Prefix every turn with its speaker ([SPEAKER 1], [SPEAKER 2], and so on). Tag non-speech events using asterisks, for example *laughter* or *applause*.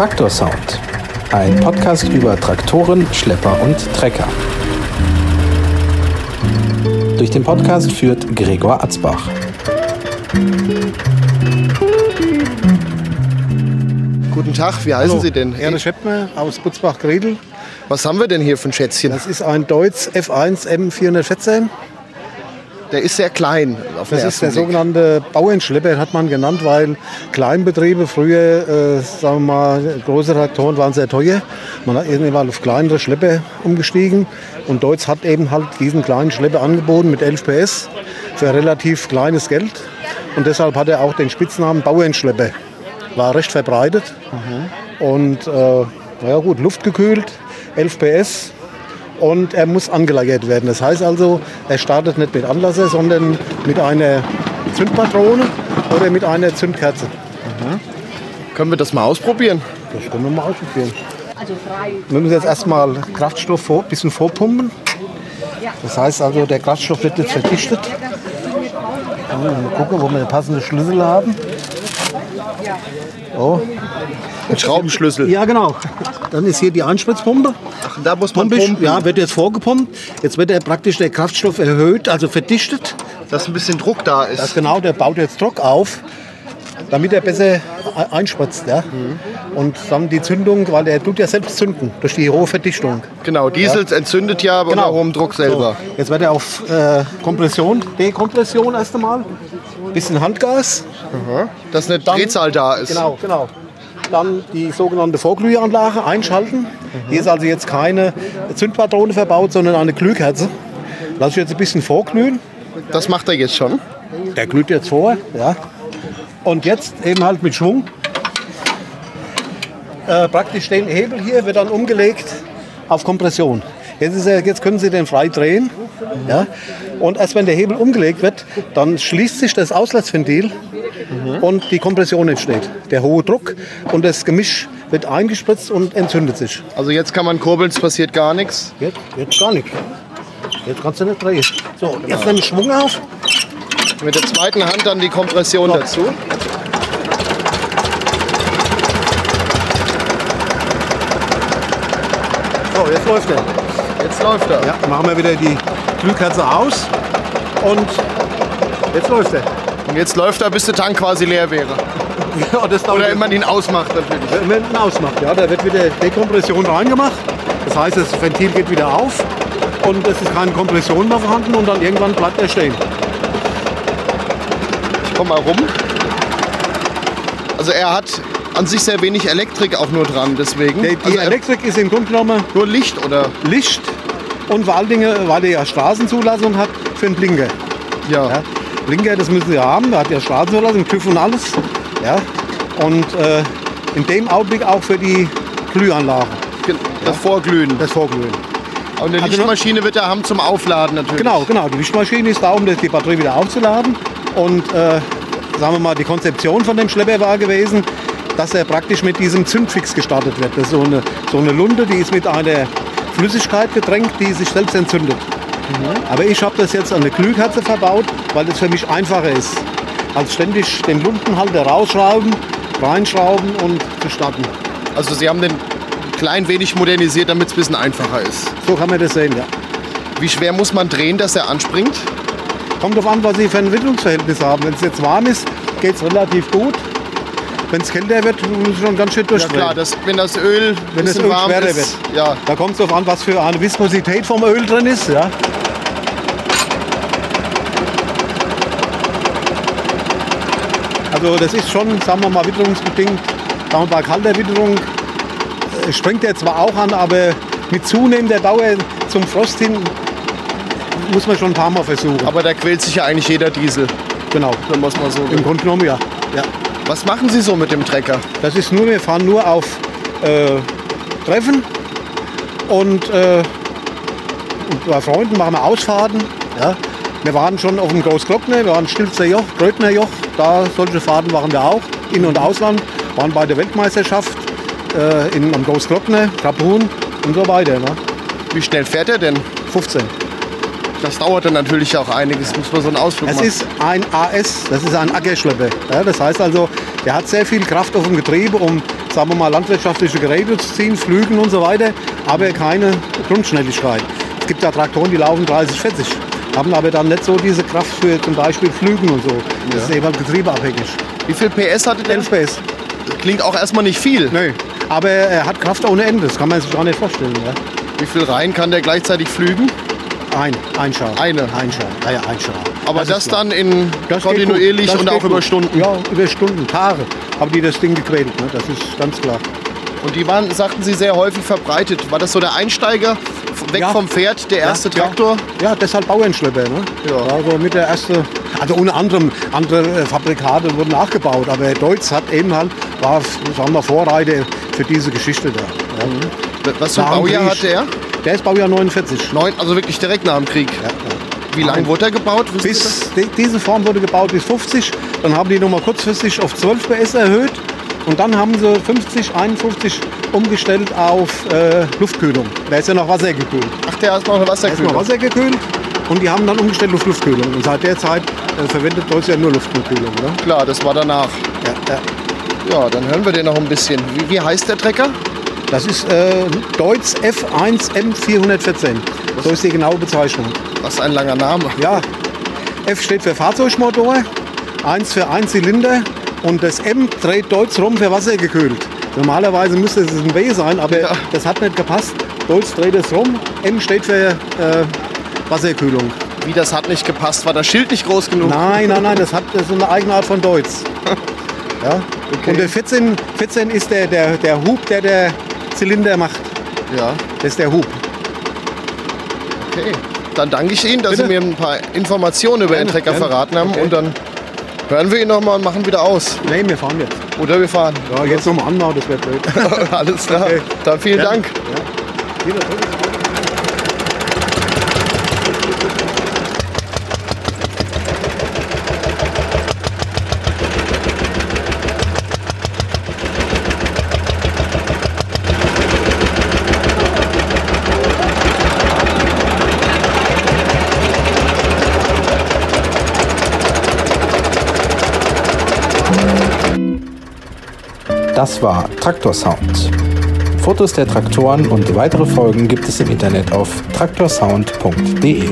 [SPEAKER 1] Traktorsound. Ein Podcast über Traktoren, Schlepper und Trecker. Durch den Podcast führt Gregor Atzbach.
[SPEAKER 2] Guten Tag, wie heißen
[SPEAKER 3] Hallo,
[SPEAKER 2] Sie denn?
[SPEAKER 3] Erne Scheppmer aus Butzbach-Gredel.
[SPEAKER 2] Was haben wir denn hier für ein Schätzchen?
[SPEAKER 3] Das ist ein Deutz F1 M414.
[SPEAKER 2] Der ist sehr klein.
[SPEAKER 3] Das ist der
[SPEAKER 2] Blick.
[SPEAKER 3] sogenannte Bauernschlepper, hat man genannt, weil Kleinbetriebe früher, äh, sagen wir mal, große Traktoren waren sehr teuer. Man hat irgendwann auf kleinere Schlepper umgestiegen. Und Deutz hat eben halt diesen kleinen Schlepper angeboten mit 11 PS für relativ kleines Geld. Und deshalb hat er auch den Spitznamen Bauernschlepper. War recht verbreitet. Und äh, naja gut, luftgekühlt, 11 PS. Und er muss angelagert werden. Das heißt also, er startet nicht mit Anlasser, sondern mit einer Zündpatrone oder mit einer Zündkerze.
[SPEAKER 2] Können wir das mal ausprobieren?
[SPEAKER 3] Das können wir mal ausprobieren. Wir müssen jetzt erstmal Kraftstoff vor, bisschen vorpumpen. Das heißt also, der Kraftstoff wird jetzt verdichtet. Ja, Mal gucken, wo wir den passenden Schlüssel haben. So.
[SPEAKER 2] Ein Schraubenschlüssel.
[SPEAKER 3] Ja, genau. Dann ist hier die Einspritzpumpe.
[SPEAKER 2] Ach, da muss man
[SPEAKER 3] Pumpisch,
[SPEAKER 2] pumpen.
[SPEAKER 3] ja, wird jetzt vorgepumpt. Jetzt wird er praktisch der Kraftstoff erhöht, also verdichtet.
[SPEAKER 2] Dass ein bisschen Druck da
[SPEAKER 3] Das
[SPEAKER 2] ist.
[SPEAKER 3] genau, der baut jetzt Druck auf, damit er besser einspritzt. Ja? Und dann die Zündung, weil er tut ja selbst zünden durch die hohe Verdichtung.
[SPEAKER 2] Genau, Diesel entzündet ja bei
[SPEAKER 3] Genau.
[SPEAKER 2] hohem Druck selber.
[SPEAKER 3] So, jetzt wird er auf äh, Kompression, Dekompression erst einmal, bisschen Handgas.
[SPEAKER 2] Dass eine
[SPEAKER 3] Dann-
[SPEAKER 2] Drehzahl da ist.
[SPEAKER 3] Genau, genau. Dann die sogenannte Vorglühanlage einschalten. Hier ist also jetzt keine Zündpatrone verbaut, sondern eine Glühkerze. Lass ich jetzt ein bisschen vorglühen.
[SPEAKER 2] Das macht er jetzt schon.
[SPEAKER 3] Der glüht jetzt vor, ja. Und jetzt eben halt mit Schwung. Äh, praktisch den Hebel hier wird dann umgelegt auf Kompression. Jetzt, er, jetzt können Sie den frei drehen. Ja. Und erst wenn der Hebel umgelegt wird, dann schließt sich das Auslassventil und die Kompression entsteht. Der hohe Druck und das Gemisch wird eingespritzt und entzündet sich.
[SPEAKER 2] Also jetzt kann man kurbeln, es passiert gar nichts.
[SPEAKER 3] Jetzt, jetzt gar nicht. Jetzt kannst du nicht drehen. So, jetzt nehme ich Schwung auf.
[SPEAKER 2] Mit der zweiten Hand dann die Kompression dazu.
[SPEAKER 3] So, jetzt läuft er.
[SPEAKER 2] Jetzt läuft er.
[SPEAKER 3] Ja, machen wir wieder die Glühkerze aus und jetzt läuft er.
[SPEAKER 2] Und jetzt läuft er, bis der Tank quasi leer wäre. *laughs*
[SPEAKER 3] Ja, das
[SPEAKER 2] Oder wenn man ihn ausmacht natürlich.
[SPEAKER 3] wenn man ihn ausmacht. Ja, da wird wieder Dekompression reingemacht. Das heißt, das Ventil geht wieder auf und es ist keine Kompression mehr vorhanden und dann irgendwann bleibt er stehen.
[SPEAKER 2] Ich komm mal rum. Also er hat an sich sehr wenig Elektrik auch nur dran, deswegen.
[SPEAKER 3] Die, die
[SPEAKER 2] also
[SPEAKER 3] Elektrik ist im Grunde genommen
[SPEAKER 2] nur Licht oder?
[SPEAKER 3] Licht und vor allen Dingen, weil er ja Straßenzulassung hat für einen Blinker.
[SPEAKER 2] Ja.
[SPEAKER 3] Ja. Blinker, das müssen Sie haben, da hat ja Straßenzulassung, TÜV und alles. Ja. Und äh, in dem Augenblick auch für die Glühanlage,
[SPEAKER 2] Ge- Das Vorglühen.
[SPEAKER 3] das Vorglühen.
[SPEAKER 2] Und eine
[SPEAKER 3] Also
[SPEAKER 2] Lichtmaschine wird er haben zum Aufladen natürlich.
[SPEAKER 3] Genau, genau. Die Lichtmaschine ist da, um die Batterie wieder aufzuladen. Und äh, sagen wir mal, die Konzeption von dem Schlepper war gewesen, dass er praktisch mit diesem Zündfix gestartet wird. Das ist so eine, so eine Lunde, die ist mit einer Flüssigkeit getränkt, die sich selbst entzündet. Aber ich habe das jetzt an eine Glühkerze verbaut, weil das für mich einfacher ist, als ständig den Lundenhalter rausschrauben, reinschrauben und zu starten.
[SPEAKER 2] Also Sie haben den ein klein wenig modernisiert, damit es ein bisschen einfacher ist.
[SPEAKER 3] So kann man das sehen, ja.
[SPEAKER 2] Wie schwer muss man drehen, dass er anspringt?
[SPEAKER 3] Kommt darauf an, was Sie für ein Witterungsverhältnis haben. Wenn es jetzt warm ist, geht es relativ gut. Wenn es kälter wird, muss schon ganz schön
[SPEAKER 2] Ja
[SPEAKER 3] durchdrehen.
[SPEAKER 2] klar, das, wenn das Öl
[SPEAKER 3] Wenn das Öl
[SPEAKER 2] warm
[SPEAKER 3] schwerer
[SPEAKER 2] ist.
[SPEAKER 3] wird.
[SPEAKER 2] Ja,
[SPEAKER 3] Da kommt es darauf an, was für eine Viskosität vom Öl drin ist. Ja. Also das ist schon, sagen wir mal, witterungsbedingt. Sagen wir, bei kalter Witterung springt er zwar auch an, aber mit zunehmender Dauer zum Frost hin muss man schon ein paar Mal versuchen.
[SPEAKER 2] aber da quält sich ja eigentlich jeder Diesel,
[SPEAKER 3] genau.
[SPEAKER 2] wenn man es mal so
[SPEAKER 3] Im Grunde genommen ja. ja.
[SPEAKER 2] Was machen Sie so mit dem Trecker?
[SPEAKER 3] Das ist nur, wir fahren nur auf äh, Treffen und, äh, und bei Freunden machen wir Ausfahrten. Ja. Wir waren schon auf dem Großglockner, wir waren Stilzer Joch, Grötner Joch, da solche Fahrten machen wir auch, In- und Ausland, waren bei der Weltmeisterschaft äh, in, am Großglockner, Kapun und so weiter. Ne.
[SPEAKER 2] Wie schnell fährt er denn?
[SPEAKER 3] 15.
[SPEAKER 2] Das dauert dann natürlich auch einiges, muss man so einen Ausflug
[SPEAKER 3] Es
[SPEAKER 2] machen.
[SPEAKER 3] ist ein AS, das ist ein Ackerschlepper. Ja, das heißt also, der hat sehr viel Kraft auf dem Getriebe, um sagen wir mal, landwirtschaftliche Geräte zu ziehen, Flügen und so weiter, aber keine Grundschnelligkeit. Es gibt ja Traktoren, die laufen 30, 40, haben aber dann nicht so diese Kraft für zum Beispiel Flügen und so. Das ist eben halt getriebeabhängig.
[SPEAKER 2] Wie viel PS hatte der?
[SPEAKER 3] 11 PS.
[SPEAKER 2] Klingt auch erstmal nicht viel.
[SPEAKER 3] Nö. Aber er hat Kraft ohne Ende, das kann man sich gar nicht vorstellen. Ja.
[SPEAKER 2] Wie viel rein kann der gleichzeitig flügen?
[SPEAKER 3] Ein, ein Schal.
[SPEAKER 2] Eine.
[SPEAKER 3] Ein Schal. Ja, ja, ein Schal.
[SPEAKER 2] Aber das,
[SPEAKER 3] klar.
[SPEAKER 2] dann in
[SPEAKER 3] Das
[SPEAKER 2] kontinuierlich.
[SPEAKER 3] Das
[SPEAKER 2] und auch über
[SPEAKER 3] gut.
[SPEAKER 2] Stunden.
[SPEAKER 3] Ja, über Stunden, Tage haben die das Ding gequält. Ne? Das ist ganz klar.
[SPEAKER 2] Und die waren, sagten Sie, sehr häufig verbreitet. War das so der Einsteiger weg
[SPEAKER 3] Ja.
[SPEAKER 2] vom Pferd, der erste
[SPEAKER 3] ja,
[SPEAKER 2] Traktor?
[SPEAKER 3] Ja, deshalb Bauernschlepper. Ne?
[SPEAKER 2] Ja.
[SPEAKER 3] Also mit der erste, also unter anderem andere äh, Fabrikate wurden nachgebaut, aber Deutz hat eben halt, war, sagen wir, Vorreiter für diese Geschichte da. Ja.
[SPEAKER 2] Was für ein Baujahr
[SPEAKER 3] Krieg.
[SPEAKER 2] hatte er?
[SPEAKER 3] Der ist Baujahr 49.
[SPEAKER 2] Neun, also wirklich direkt nach dem Krieg.
[SPEAKER 3] Ja, ja.
[SPEAKER 2] Wie lange wurde er gebaut?
[SPEAKER 3] Bis, die, diese Form wurde gebaut bis 50, dann haben die nochmal kurzfristig auf 12 PS erhöht und dann haben sie 50, 51 umgestellt auf äh, Luftkühlung. Da ist ja noch Wasser gekühlt.
[SPEAKER 2] das? Ach, der hat noch eine
[SPEAKER 3] Da ist noch
[SPEAKER 2] Wasserkühlung.
[SPEAKER 3] Wasser gekühlt und die haben dann umgestellt auf Luftkühlung. Und seit der Zeit äh, verwendet Deutsch ja nur Luftkühlung. Ne?
[SPEAKER 2] Klar, das war danach.
[SPEAKER 3] Ja, ja.
[SPEAKER 2] Ja, dann hören wir den noch ein bisschen. Wie, wie heißt der Trecker?
[SPEAKER 3] Das ist äh, Deutz F1 M414. So ist die genaue Bezeichnung.
[SPEAKER 2] Was ein langer Name.
[SPEAKER 3] Ja, F steht für Fahrzeugmotor, 1 für Einzylinder und das M dreht Deutz rum für wassergekühlt. Normalerweise müsste es ein W sein, aber
[SPEAKER 2] Ja.
[SPEAKER 3] das hat nicht gepasst. Deutz dreht es rum, M steht für äh, Wasserkühlung.
[SPEAKER 2] Wie das hat nicht gepasst. War das Schild nicht groß genug?
[SPEAKER 3] Nein, nein, nein, das, hat, das ist eine Eigenart von Deutz. *laughs* Ja? Und der 14, 14 ist der, der, der Hub, der der Zylinder macht.
[SPEAKER 2] Ja,
[SPEAKER 3] Das ist der Hub.
[SPEAKER 2] okay. Dann danke ich Ihnen, dass
[SPEAKER 3] Bitte?
[SPEAKER 2] Sie mir ein paar Informationen über Ihren Trecker
[SPEAKER 3] gerne.
[SPEAKER 2] verraten haben.
[SPEAKER 3] Okay.
[SPEAKER 2] Und dann hören wir ihn noch mal und machen wieder aus.
[SPEAKER 3] Nee, wir fahren jetzt.
[SPEAKER 2] Oder wir fahren.
[SPEAKER 3] Ja, jetzt nochmal anmachen, das wäre blöd. *laughs*
[SPEAKER 2] Alles klar.
[SPEAKER 3] Okay.
[SPEAKER 2] Dann vielen
[SPEAKER 3] Gerne.
[SPEAKER 2] Dank.
[SPEAKER 3] Ja.
[SPEAKER 1] Das war Traktor Sound. Fotos der Traktoren und weitere Folgen gibt es im Internet auf traktorsound.de.